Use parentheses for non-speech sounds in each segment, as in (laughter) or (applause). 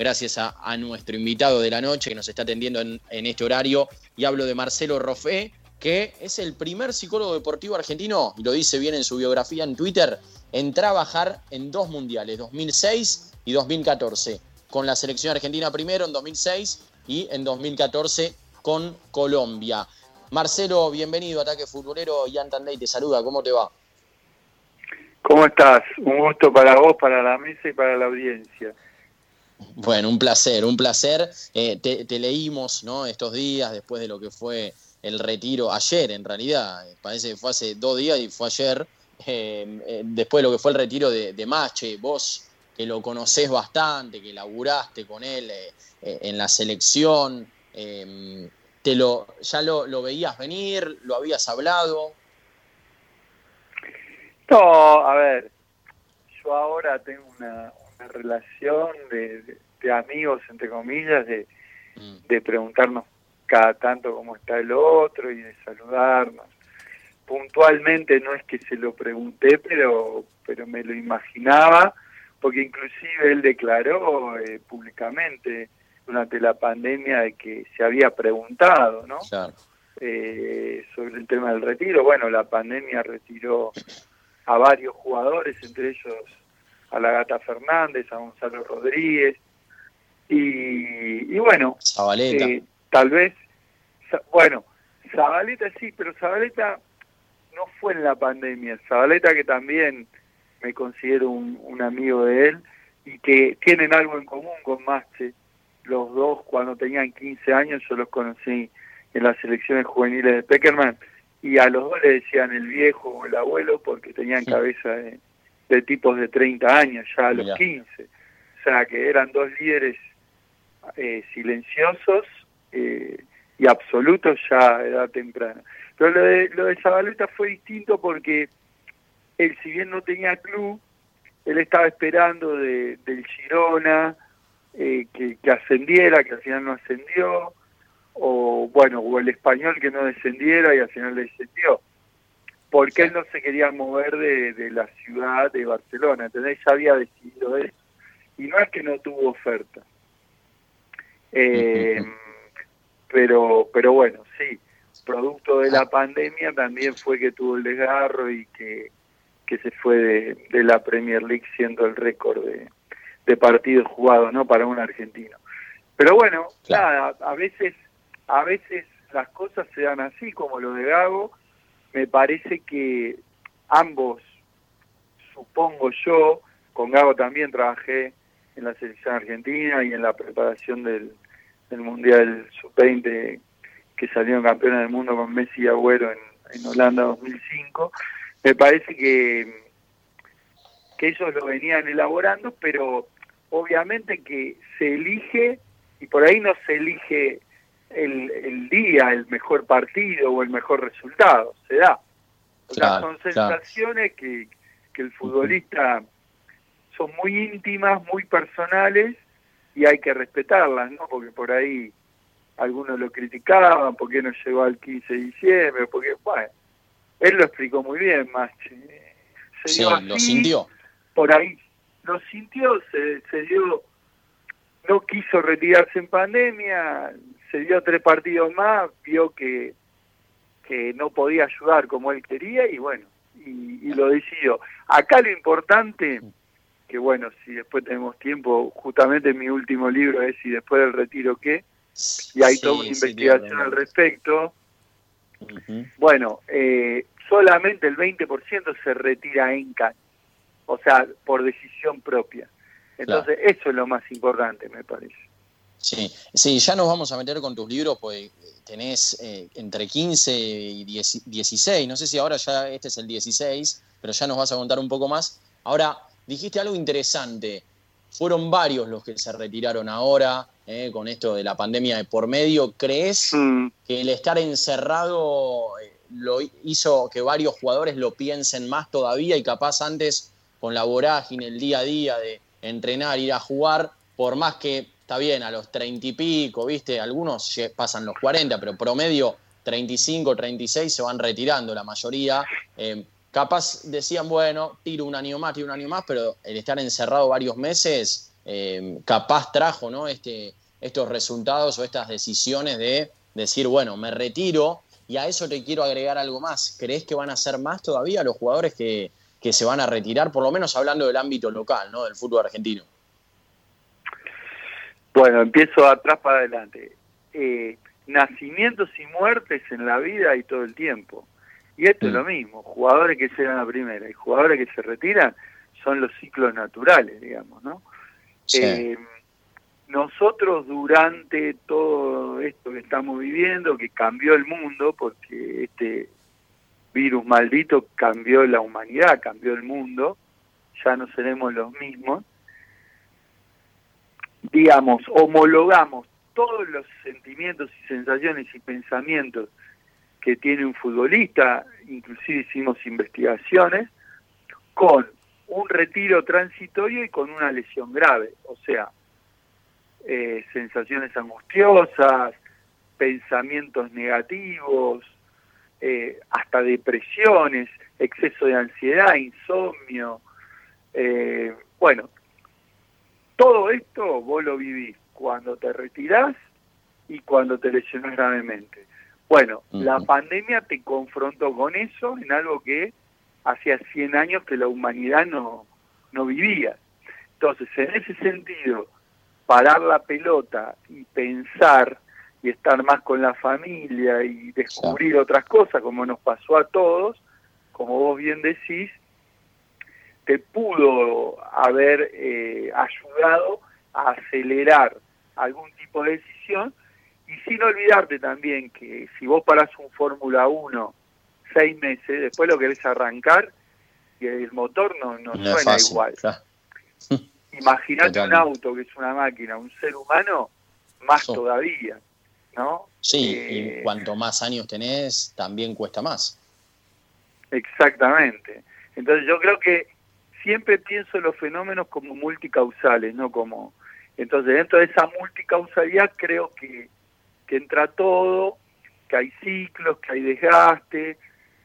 gracias a, nuestro invitado de la noche que nos está atendiendo en, este horario. Y hablo de Marcelo Roffé, que es el primer psicólogo deportivo argentino, y lo dice bien en su biografía en Twitter, en trabajar en dos mundiales, 2006 y 2014. Con la selección argentina primero en 2006 y en 2014 con Colombia. Marcelo, bienvenido a Ataque Futbolero. Ian Tandey te saluda, ¿cómo te va? ¿Cómo estás? Un gusto para vos, para la mesa y para la audiencia. Bueno, un placer, un placer. Eh, te, leímos ¿no? estos días después de lo que fue el retiro, ayer en realidad, parece que fue hace dos días y fue ayer, eh, eh, después de lo que fue el retiro de, de Mache, vos que lo conocés bastante, que laburaste con él en la selección, te lo, ¿ya lo, lo veías venir? ¿Lo habías hablado? No, a ver, yo ahora tengo una, relación de, amigos, entre comillas, de, mm. de preguntarnos cada tanto cómo está el otro y de saludarnos. Puntualmente no es que se lo pregunté, pero, pero me lo imaginaba, porque inclusive él declaró eh, públicamente durante la pandemia de que se había preguntado, ¿no? Eh, sobre el tema del retiro. Bueno, la pandemia retiró a varios jugadores, entre ellos a la Gata Fernández, a Gonzalo Rodríguez, y, bueno, eh, tal vez, bueno, Zabaleta sí, pero Zabaleta no fue en la pandemia, Zabaleta que también me considero un, amigo de él y que tienen algo en común con Mache, los dos cuando tenían 15 años yo los conocí en las selecciones juveniles de Peckerman y a los dos le decían el viejo o el abuelo porque tenían cabeza de, tipos de 30 años, ya a los 15. O sea, que eran dos líderes eh, silenciosos eh, y absolutos ya a edad temprana. Pero lo de, lo de Zabaleta fue distinto porque él, si bien no tenía club, él estaba esperando de, del Girona eh, que, que ascendiera, que al final no ascendió, o bueno, o el español que no descendiera y al final descendió. Porque él no se quería mover de, la ciudad de Barcelona, ¿entendés? Ya había decidido eso. Y no es que no tuvo oferta. Eh, pero, pero bueno, sí, producto de la pandemia también fue que tuvo el desgarro y que, que se fue de, la Premier League siendo el récord de, de partidos jugados, ¿no? Para un argentino. Pero bueno, nada, a veces a veces las cosas se dan así, como lo de Gago. Me parece que ambos, supongo yo, con Gago también trabajé en la selección argentina y en la preparación del, Mundial Sub-20 que salieron campeones del mundo con Messi y Agüero en, en Holanda 2005. Me parece que, que ellos lo venían elaborando, pero obviamente que se elige y por ahí no se elige el, el día, el mejor partido o el mejor resultado, se da. O sea, son sensaciones que, que el futbolista son muy íntimas, muy personales y hay que respetarlas, ¿no? Porque por ahí algunos lo criticaban, ¿por qué no llegó al 15 de diciembre? Porque, bueno, él lo explicó muy bien, más Se lo sintió. Por ahí lo sintió, se, se dio, no quiso retirarse en pandemia, se dio tres partidos más, vio que, que no podía ayudar como él quería y bueno, y, lo decidió. Acá lo importante, que bueno, si después tenemos tiempo, justamente mi último libro es si después del retiro qué, y hay toda una investigación al respecto. Bueno, eh, solamente el 20% se retira en CAN, o sea, por decisión propia. Entonces, eso es lo más importante, me parece. Sí, sí, ya nos vamos a meter con tus libros, pues tenés eh, entre 15 y 16, no sé si ahora ya este es el 16, pero ya nos vas a contar un poco más. Ahora, dijiste algo interesante, fueron varios los que se retiraron ahora eh, con esto de la pandemia de por medio. ¿Crees mm. que el estar encerrado eh, lo hizo que varios jugadores lo piensen más todavía y capaz antes con la vorágine, el día a día de entrenar, ir a jugar, por más que está bien, a los 30 y pico, ¿viste? Algunos pasan los 40, pero promedio 35, 36 se van retirando la mayoría. Eh, capaz decían, bueno, tiro un año más, tiro un año más, pero el estar encerrado varios meses eh, capaz trajo ¿no? este, estos resultados o estas decisiones de decir, bueno, me retiro y a eso te quiero agregar algo más. ¿Crees que van a ser más todavía los jugadores que, que se van a retirar, por lo menos hablando del ámbito local, ¿no? del fútbol argentino? Bueno, empiezo atrás para adelante. Eh, nacimientos y muertes en la vida y todo el tiempo. Y esto es mm. lo mismo, jugadores que llegan a primera y jugadores que se retiran son los ciclos naturales, digamos, ¿no? Eh, nosotros durante todo esto que estamos viviendo, que cambió el mundo, porque este virus maldito cambió la humanidad, cambió el mundo, ya no seremos los mismos, digamos, homologamos todos los sentimientos y sensaciones y pensamientos que tiene un futbolista, inclusive hicimos investigaciones, con un retiro transitorio y con una lesión grave, o sea, eh, sensaciones angustiosas, pensamientos negativos, eh, hasta depresiones, exceso de ansiedad, insomnio. Eh, bueno, todo esto vos lo vivís cuando te retirás y cuando te lesionás gravemente. Bueno, la pandemia te confrontó con eso en algo que hacía 100 años que la humanidad no, no vivía. Entonces, en ese sentido, parar la pelota y pensar y estar más con la familia y descubrir otras cosas, como nos pasó a todos, como vos bien decís, te pudo haber eh, ayudado a acelerar algún tipo de decisión y sin olvidarte también que si vos parás un Fórmula 1 seis meses, después lo querés arrancar y el motor no, no, suena igual. Imagínate un auto que es una máquina, un ser humano, más todavía. ¿No? Sí, y eh, cuanto más años tenés, también cuesta más. Exactamente. Entonces yo creo que siempre pienso en los fenómenos como multicausales, no como... Entonces dentro de esa multicausalidad creo que, que entra todo, que hay ciclos, que hay desgaste,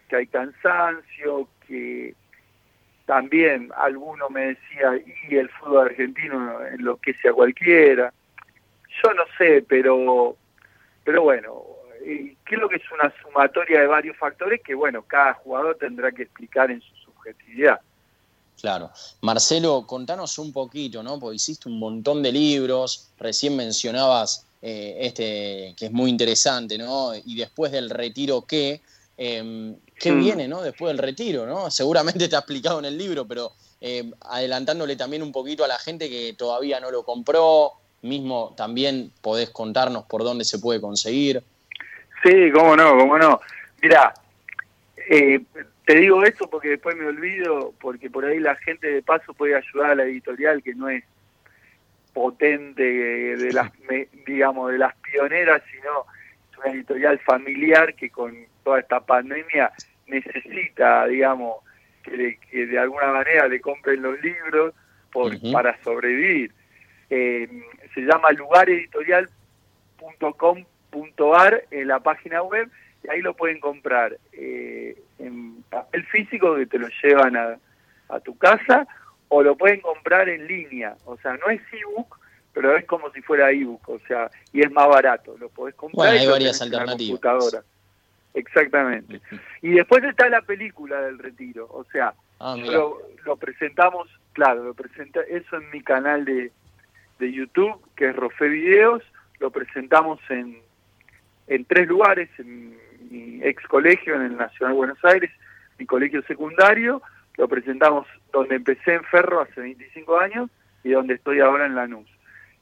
que hay cansancio, que también alguno me decía, y el fútbol argentino enloquece a cualquiera. Yo no sé, pero pero bueno, creo que es una sumatoria de varios factores que, bueno, cada jugador tendrá que explicar en su subjetividad. Claro. Marcelo, contanos un poquito, ¿no? Porque hiciste un montón de libros, recién mencionabas eh, este que es muy interesante, ¿no? Y después del retiro, ¿qué? Em, ¿Qué mm. viene, ¿no? Después del retiro, ¿no? (laughs) Seguramente te ha explicado en el libro, pero em, adelantándole también un poquito a la gente que todavía no lo compró, mismo también podés contarnos por dónde se puede conseguir. Sí, cómo no, cómo no. Mira, eh, te digo esto porque después me olvido, porque por ahí la gente de paso puede ayudar a la editorial que no es potente de las, digamos, de las pioneras, sino es una editorial familiar que con toda esta pandemia necesita, digamos, que, de alguna manera le compren los libros por, para sobrevivir. Eh, se llama lugareditorial.com.ar en la página web y ahí lo pueden comprar eh, en papel físico que te lo llevan a, tu casa o lo pueden comprar en línea, o sea, no es ebook, pero es como si fuera ebook, o sea, y es más barato, lo podés comprar. Bueno, hay varias alternativas. Exactamente. Y después está la película del retiro, o sea, ah, lo, lo, presentamos, claro, lo presenta eso en mi canal de, de YouTube, que es Rofe Videos, lo presentamos en, en tres lugares, en mi ex colegio, en el Nacional Buenos Aires, mi colegio secundario, lo presentamos donde empecé en Ferro hace 25 años y donde estoy ahora en Lanús,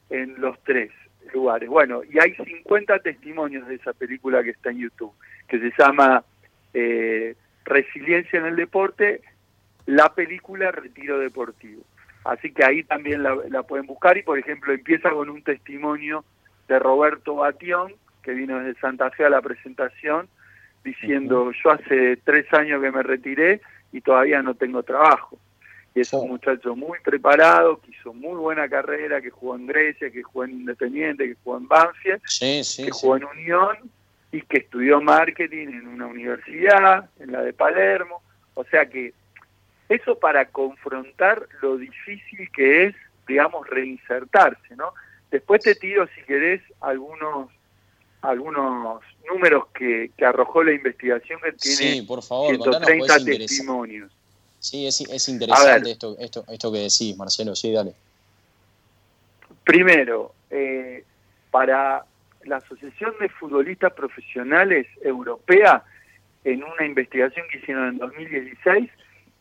en los tres lugares. Bueno, y hay 50 testimonios de esa película que está en YouTube, que se llama eh, Resiliencia en el Deporte, la película Retiro Deportivo. Así que ahí también la, pueden buscar y, por ejemplo, empieza con un testimonio de Roberto Batión, que vino desde Santa Fe a la presentación, diciendo, yo hace tres años que me retiré y todavía no tengo trabajo. Y es un muchacho muy preparado, que hizo muy buena carrera, que jugó en Grecia, que jugó en Independiente, que jugó en Banfield, que jugó en Unión y que estudió marketing en una universidad, en la de Palermo. O sea que eso para confrontar lo difícil que es digamos, reinsertarse, ¿no? Después te tiro, si querés, algunos algunos números que, arrojó la investigación que tiene sí, por favor, 130 testimonios. Sí, es, es interesante esto, esto, esto que decís, Marcelo, sí, dale. Primero, eh, para la Asociación de Futbolistas Profesionales Europea, en una investigación que hicieron en 2016,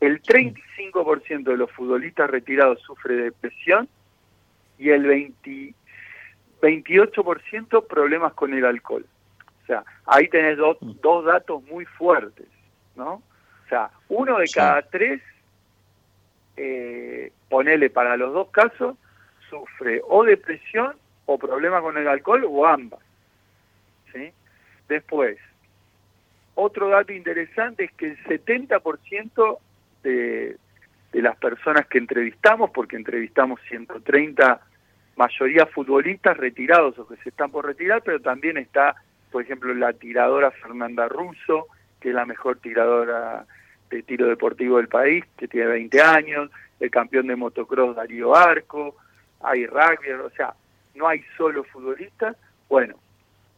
el 35% de los futbolistas retirados sufre depresión y el 20, 28% problemas con el alcohol. O sea, ahí tenés dos, dos datos muy fuertes, ¿no? O sea, uno de cada tres, eh, ponele para los dos casos, sufre o depresión o problema con el alcohol o ambas. ¿sí? Después, otro dato interesante es que el 70% de, las personas que entrevistamos, porque entrevistamos 130 mayoría futbolistas retirados o que se están por retirar, pero también está, por ejemplo, la tiradora Fernanda Russo, que es la mejor tiradora de tiro deportivo del país, que tiene 20 años, el campeón de motocross Darío Arco, hay rugby, o sea, no hay solo futbolistas. Bueno,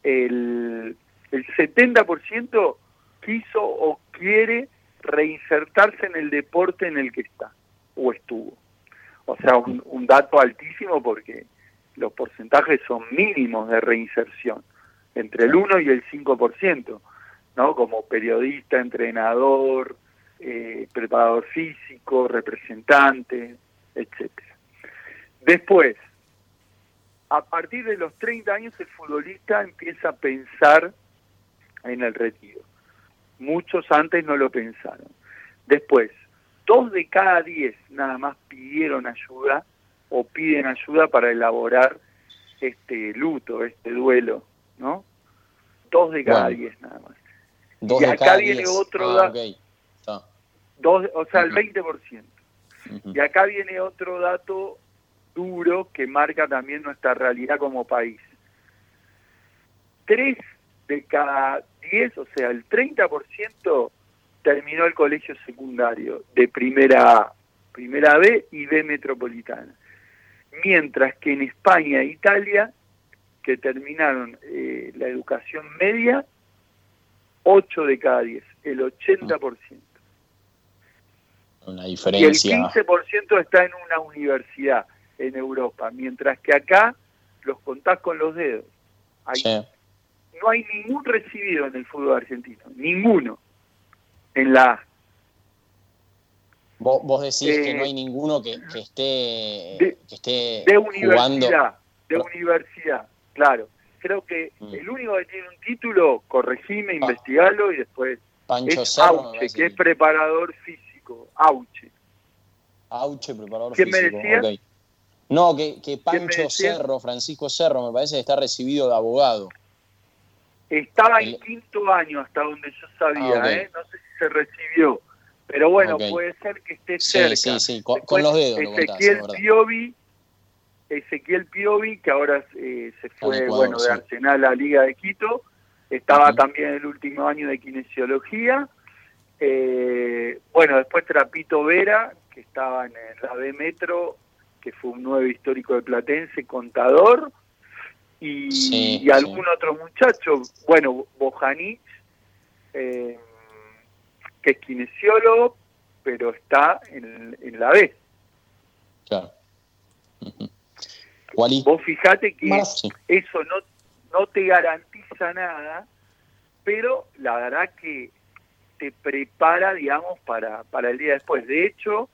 el, el 70% quiso o quiere reinsertarse en el deporte en el que está o estuvo. O sea, un, dato altísimo porque los porcentajes son mínimos de reinserción, entre el 1 y el 5%, ¿no? Como periodista, entrenador, eh, preparador físico, representante, etcétera. Después, a partir de los 30 años el futbolista empieza a pensar en el retiro. Muchos antes no lo pensaron. Después, dos de cada diez nada más pidieron ayuda o piden ayuda para elaborar este luto, este duelo, ¿no? Dos de cada diez nada más. Dos y acá viene otro ah, dato. Dos, o sea, el 20%. Y acá viene otro dato duro que marca también nuestra realidad como país. Tres de cada diez, o sea, el 30% terminó el colegio secundario de primera A, primera B y B metropolitana. Mientras que en España e Italia, que terminaron eh, la educación media, 8 de cada 10, el 80%. Una diferencia. Y el 15% está en una universidad en Europa, mientras que acá los contás con los dedos. No hay ningún recibido en el fútbol argentino, ninguno en la Vos, vos decís que no hay eh, ninguno que, esté, de, que esté de universidad, De universidad, claro. Creo que mm. el único que tiene un título, corregime, investigalo y después Pancho es Auche, que es preparador físico. Auche. Auche, preparador ¿Quién físico. me decía? No, que, que Pancho Cerro, Francisco Cerro, me parece que está recibido de abogado. Estaba en quinto año hasta donde yo sabía, ah, ¿eh? no sé si se recibió, pero bueno, puede ser que esté cerca. Sí, sí, con, los dedos. Ezequiel Piovi, Ezequiel Piovi, que ahora eh, se fue bueno de Arsenal a Liga de Quito, estaba también en el último año de kinesiología. Eh, bueno, después Trapito Vera, que estaba en la B Metro, que fue un nuevo histórico de Platense, contador y, algún otro muchacho, bueno, Bojanich, eh, que es kinesiólogo, pero está en, la B. Claro. Vos fijate que eso no, no te garantiza nada, pero la verdad que te prepara, digamos, para, para el día después. De hecho,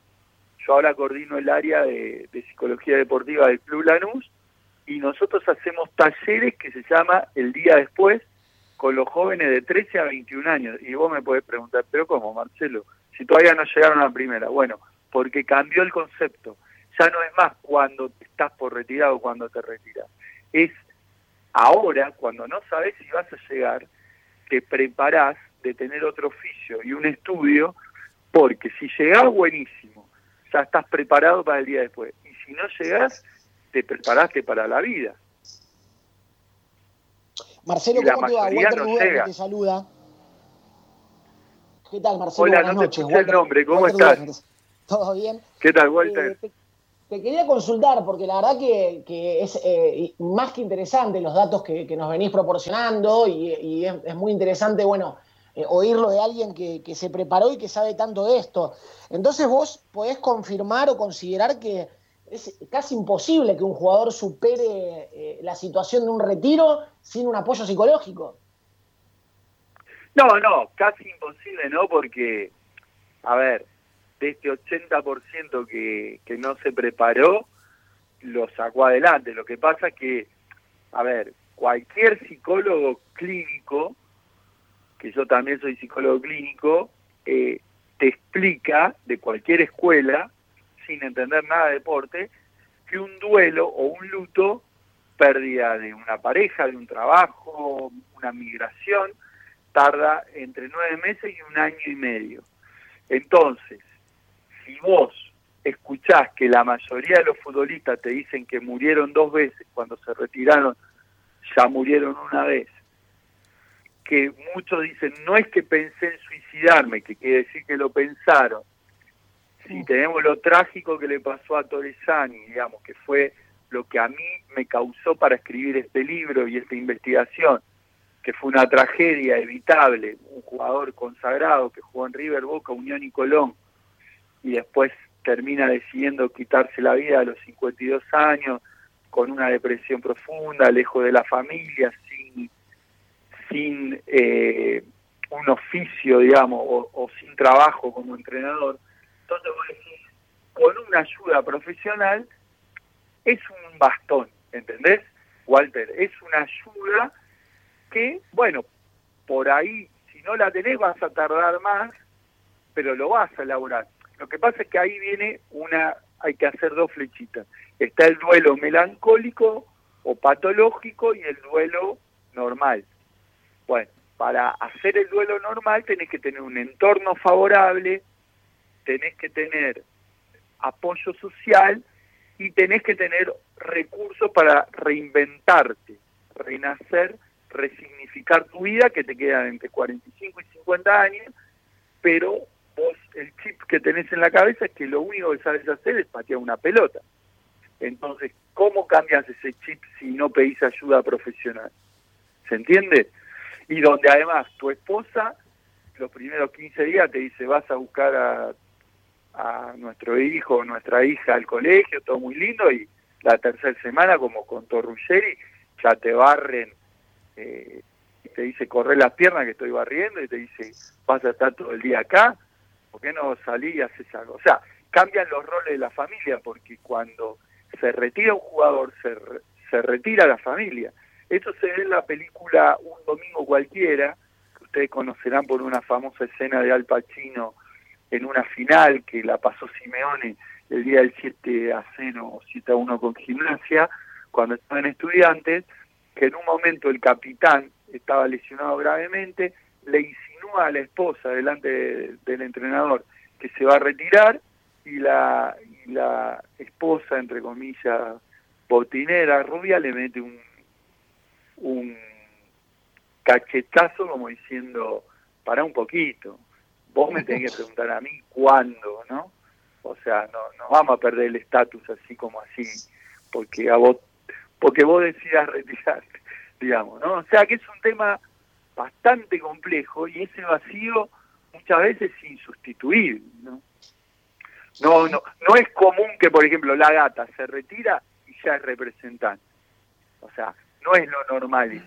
yo ahora coordino el área de, de psicología deportiva del Club Lanús y nosotros hacemos talleres que se llama El Día Después con los jóvenes de 13 a 21 años. Y vos me podés preguntar, ¿pero cómo, Marcelo? Si todavía no llegaron a la primera. Bueno, porque cambió el concepto. Ya no es más cuando estás por retirado o cuando te retiras. Es ahora, cuando no sabes si vas a llegar, te preparás de tener otro oficio y un estudio, porque si llegás, buenísimo. Ya estás preparado para el día después. Y si no llegás, te preparaste para la vida. Marcelo, ¿cómo te va? Walter te saluda. ¿Qué tal, Marcelo? Hola, no te escuché el nombre, ¿cómo estás? ¿Todo bien? ¿Qué tal, Walter? Eh, te quería consultar, porque la verdad que, es eh, más que interesante los datos que, nos venís proporcionando y, es, muy interesante, bueno, eh, oírlo de alguien que, se preparó y que sabe tanto de esto. Entonces vos podés confirmar o considerar que es casi imposible que un jugador supere eh, la situación de un retiro sin un apoyo psicológico. No, no, casi imposible, ¿no? Porque, a ver, de este 80% que, que no se preparó, lo sacó adelante. Lo que pasa es que, a ver, cualquier psicólogo clínico, que yo también soy psicólogo clínico, eh, te explica de cualquier escuela, sin entender nada de deporte, que un duelo o un luto, pérdida de una pareja, de un trabajo, una migración, tarda entre nueve meses y un año y medio. Entonces, si vos escuchás que la mayoría de los futbolistas te dicen que murieron dos veces, cuando se retiraron ya murieron una vez, que muchos dicen, no es que pensé en suicidarme, que quiere decir que lo pensaron. Si tenemos lo trágico que le pasó a Torresani, digamos, que fue lo que a mí me causó para escribir este libro y esta investigación, que fue una tragedia evitable, un jugador consagrado que jugó en River, Boca, Unión y Colón, y después termina decidiendo quitarse la vida a los 52 años con una depresión profunda, lejos de la familia, sin, sin eh, un oficio, digamos, o, sin trabajo como entrenador. Entonces vos decís, con una ayuda profesional es un bastón, ¿entendés? Walter, es una ayuda que, bueno, por ahí, si no la tenés vas a tardar más, pero lo vas a elaborar. Lo que pasa es que ahí viene una, hay que hacer dos flechitas. Está el duelo melancólico o patológico y el duelo normal. Bueno, para hacer el duelo normal tenés que tener un entorno favorable, tenés que tener apoyo social y tenés que tener recursos para reinventarte, renacer, resignificar tu vida, que te quedan entre 45 y 50 años, pero el chip que tenés en la cabeza es que lo único que sabes hacer es patear una pelota. Entonces, ¿cómo cambias ese chip si no pedís ayuda profesional? ¿Se entiende? Y donde además tu esposa los primeros 15 días te dice vas a buscar a, a nuestro hijo o nuestra hija al colegio, todo muy lindo, y la tercera semana, como con Ruggeri, ya te barren, eh, te dice corre las piernas que estoy barriendo, y te dice vas a estar todo el día acá, ¿por qué no salí y haces algo? O sea, cambian los roles de la familia, porque cuando se retira un jugador, se, se retira la familia. Esto se ve en la película Un Domingo Cualquiera, que ustedes conocerán por una famosa escena de Al Pacino en una final que la pasó Simeone el día del 7 a 0 o 7 a 1 con Gimnasia, cuando estaban estudiantes, que en un momento el capitán estaba lesionado gravemente, le insinúa a la esposa delante del entrenador que se va a retirar y la, la esposa, entre comillas, botinera, rubia, le mete un, un cachetazo como diciendo, para un poquito, vos me tenés que preguntar a mí cuándo, ¿no? O sea, no, no vamos a perder el estatus así como así, porque a vos, porque vos decidas retirarte, (laughs) digamos, ¿no? O sea que es un tema bastante complejo y ese vacío muchas veces es insustituible, ¿no? No, no, no es común que, por ejemplo, la gata se retira y ya es representante. O sea, no es lo normal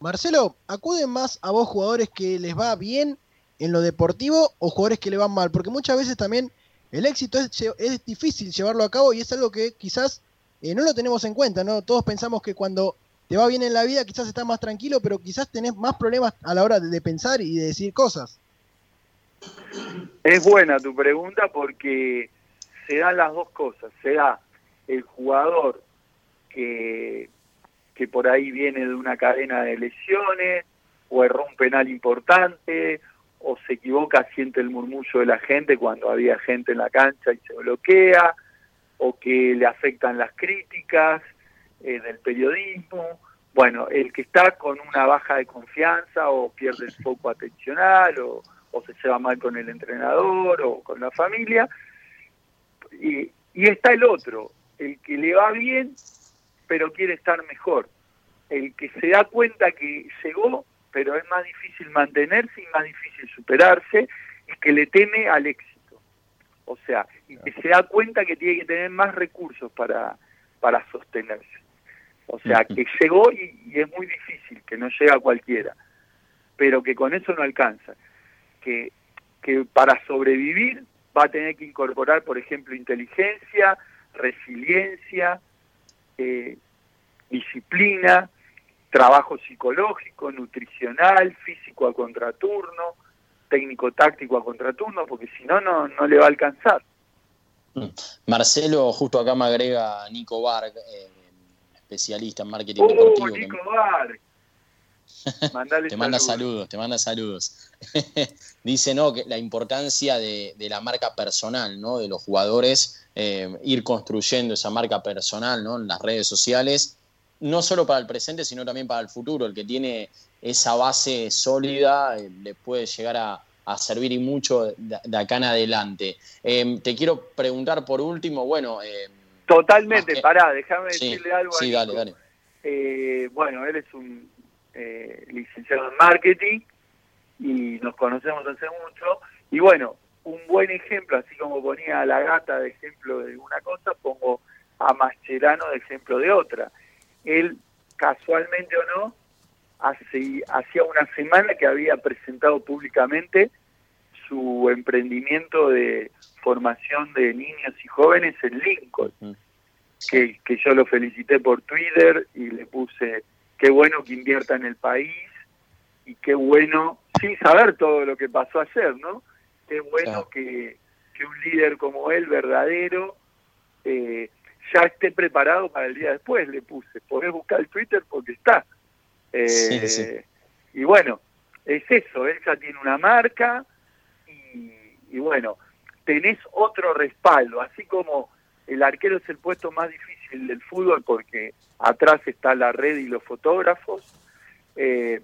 Marcelo, ¿acuden más a vos jugadores que les va bien en lo deportivo o jugadores que le van mal? Porque muchas veces también el éxito es, difícil llevarlo a cabo y es algo que quizás eh, no lo tenemos en cuenta, ¿no? Todos pensamos que cuando te va bien en la vida, quizás estás más tranquilo, pero quizás tenés más problemas a la hora de, pensar y de decir cosas. Es buena tu pregunta porque se dan las dos cosas. Se da el jugador que, que por ahí viene de una cadena de lesiones, o erró un penal importante, o se equivoca, siente el murmullo de la gente cuando había gente en la cancha y se bloquea, o que le afectan las críticas, eh, del periodismo. Bueno, el que está con una baja de confianza o pierde el foco atencional o, se lleva mal con el entrenador o con la familia. Y Y está el otro, el que le va bien, pero quiere estar mejor. El que se da cuenta que llegó, pero es más difícil mantenerse y más difícil superarse, y que le teme al éxito. O sea, y que se da cuenta que tiene que tener más recursos para, para sostenerse. O sea, que llegó y, y es muy difícil, que no llega cualquiera, pero que con eso no alcanza. Que, que para sobrevivir va a tener que incorporar, por ejemplo, inteligencia, resiliencia, eh, disciplina, trabajo psicológico, nutricional, físico a contraturno, técnico-táctico a contraturno, porque si no, no le va a alcanzar. Mm. Marcelo, justo acá me agrega Nico Barg, eh, especialista en marketing uh, deportivo. Nico Barg. (laughs) te manda saludos, te manda saludos. (laughs) Dice no que la importancia de, la marca personal, ¿no? De los jugadores, eh, ir construyendo esa marca personal, ¿no? En las redes sociales, no solo para el presente, sino también para el futuro. El que tiene esa base sólida eh, le puede llegar a, servir y mucho de, acá en adelante. Em, te quiero preguntar por último, bueno. Em, Totalmente, pará, déjame decirle algo. Sí, dale, dale. Eh, bueno, él es un eh, licenciado en marketing y nos conocemos hace mucho. Y bueno, un buen ejemplo, así como ponía a la gata de ejemplo de una cosa, pongo a Mascherano de ejemplo de otra. Él, casualmente o no, hacía una semana que había presentado públicamente su emprendimiento de formación de niños y jóvenes en Lincoln, que, que yo lo felicité por Twitter y le puse qué bueno que invierta en el país y qué bueno, sin saber todo lo que pasó ayer, ¿no? Qué bueno que, un líder como él, verdadero, eh, ya esté preparado para el día después, le puse. Podés buscar el Twitter porque está. Eh, y bueno, es eso, él ya tiene una marca y, y bueno, tenés otro respaldo, así como el arquero es el puesto más difícil del fútbol porque atrás está la red y los fotógrafos. Eh,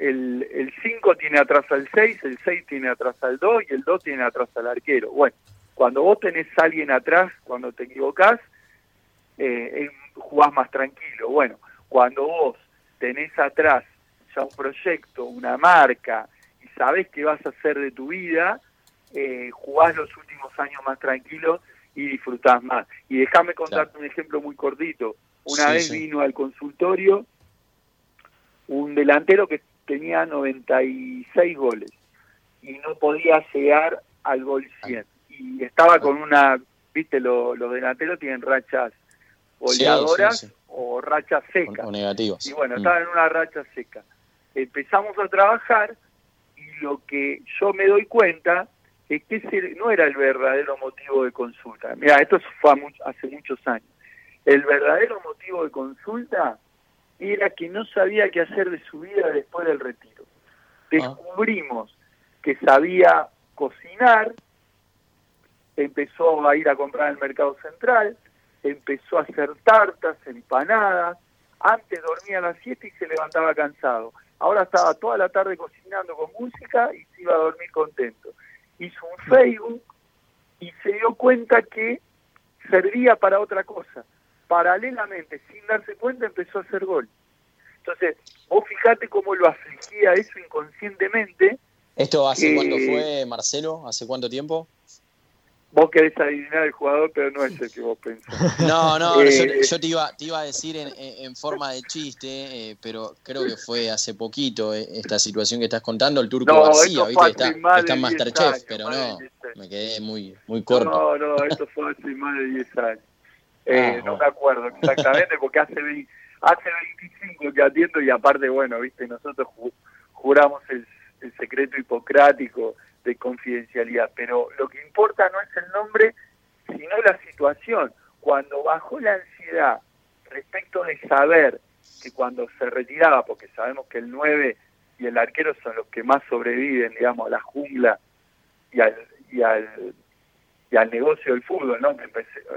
el 5 tiene atrás al 6, el 6 tiene atrás al 2 y el 2 tiene atrás al arquero. Bueno, cuando vos tenés a alguien atrás, cuando te equivocás, eh, jugás más tranquilo. Bueno, cuando vos tenés atrás ya un proyecto, una marca, y sabés qué vas a hacer de tu vida, eh, jugás los últimos años más tranquilos y disfrutás más. Y déjame contarte un ejemplo muy cortito. Una vez vino al consultorio un delantero que tenía 96 goles y no podía llegar al gol 100. Y estaba con una, viste, los delanteros tienen rachas goleadoras o rachas secas. O, negativas. Y bueno, mm. estaba en una racha seca. Empezamos a trabajar y lo que yo me doy cuenta es que ese no era el verdadero motivo de consulta. Mira, esto fue hace muchos años. El verdadero motivo de consulta era que no sabía qué hacer de su vida después del retiro. Ah. Descubrimos que sabía cocinar, empezó a ir a comprar el mercado central, empezó a hacer tartas, empanadas, antes dormía a las 7 y se levantaba cansado. Ahora estaba toda la tarde cocinando con música y se iba a dormir contento hizo un Facebook y se dio cuenta que servía para otra cosa. Paralelamente, sin darse cuenta, empezó a hacer gol. Entonces, vos fijate cómo lo afligía eso inconscientemente. ¿Esto hace cuánto fue, Marcelo? ¿Hace cuánto tiempo? Vos querés adivinar el jugador, pero no es el que vos pensás. (laughs) No, no, eh, yo, te, iba, te iba a decir en, forma de chiste, eh, pero creo que fue hace poquito eh, esta situación que estás contando, el turco García, ¿viste? Está, está en Masterchef, pero no, me quedé muy, muy corto. No, no, esto fue hace más de 10 años. (laughs) Ah, no me acuerdo exactamente, (laughs) porque hace, hace 25 que atiendo y aparte, bueno, viste, nosotros juramos el, el secreto hipocrático de confidencialidad, pero lo que importa no es el nombre, sino la situación. Cuando bajó la ansiedad respecto de saber que cuando se retiraba, porque sabemos que el 9 y el arquero son los que más sobreviven, digamos, a la jungla y al, y al, y al negocio del fútbol, ¿no?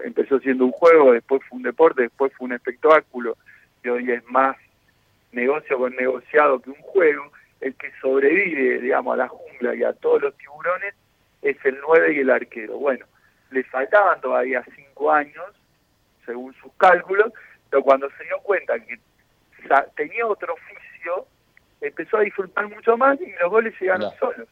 empezó siendo un juego, después fue un deporte, después fue un espectáculo, y hoy es más negocio con negociado que un juego el que sobrevive, digamos, a la jungla y a todos los tiburones es el 9 y el arquero. Bueno, le faltaban todavía cinco años, según sus cálculos, pero cuando se dio cuenta que tenía otro oficio, empezó a disfrutar mucho más y los goles llegaron solos.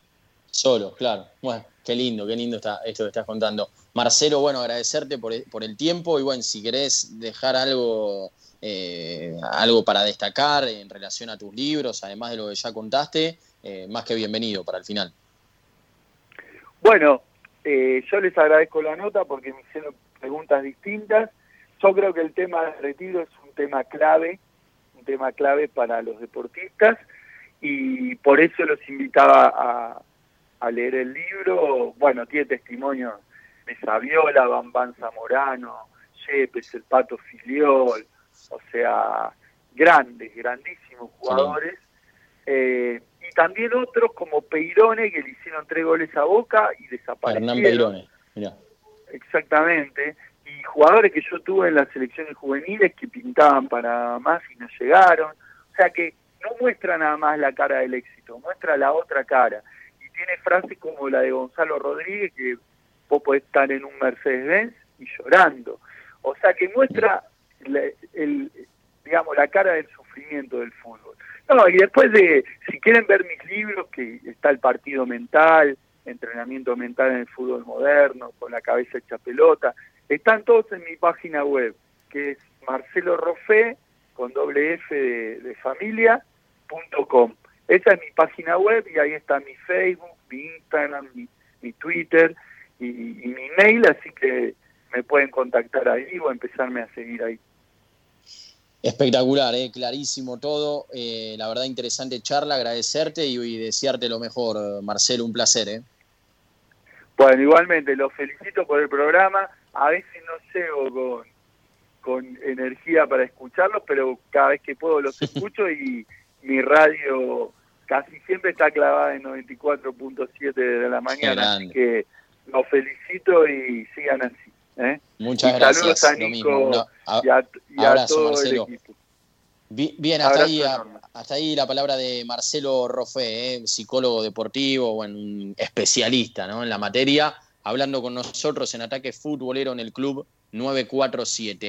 Solo, claro. Bueno, qué lindo, qué lindo está esto que estás contando. Marcelo, bueno, agradecerte por, el tiempo y bueno, si querés dejar algo, eh, algo para destacar en relación a tus libros, además de lo que ya contaste, eh, más que bienvenido para el final. Bueno, eh, yo les agradezco la nota porque me hicieron preguntas distintas. Yo creo que el tema del retiro es un tema clave, un tema clave para los deportistas y por eso los invitaba a, a leer el libro. Bueno, tiene testimonio de Saviola, Bambán Zamorano, Yepes, el Pato Filiol, o sea, grandes, grandísimos jugadores. Eh, y también otros como Peirone, que le hicieron tres goles a Boca y desaparecieron. Hernán Peirone, mira. Exactamente. Y jugadores que yo tuve en las selecciones juveniles que pintaban para más y no llegaron. O sea que no muestra nada más la cara del éxito, muestra la otra cara. Tiene frases como la de Gonzalo Rodríguez, que vos podés estar en un Mercedes-Benz y llorando. O sea que muestra el, digamos, la cara del sufrimiento del fútbol. No, y después de, si quieren ver mis libros, que está el partido mental, entrenamiento mental en el fútbol moderno, con la cabeza hecha pelota, están todos en mi página web, que es Marcelo Rofé, con doble F de, familia.com. Esa es mi página web y ahí está mi Facebook, mi Instagram, mi, Twitter y, y mi mail, así que me pueden contactar ahí o empezarme a seguir ahí. Espectacular, eh, clarísimo todo. Eh, la verdad, interesante charla, agradecerte y, desearte lo mejor, Marcelo, un placer. Eh. Bueno, igualmente, los felicito por el programa. A veces no llego con, con energía para escucharlos, pero cada vez que puedo los (laughs) escucho y mi radio casi siempre está clavada en 94.7 de la mañana. Así que los felicito y sigan así. ¿eh? Muchas gracias. A Nico y a, todo el equipo. Bien, hasta ahí, hasta ahí la palabra de Marcelo Rofé, ¿eh? psicólogo deportivo, bueno, especialista ¿no? en la materia, hablando con nosotros en Ataque Futbolero en el Club 947.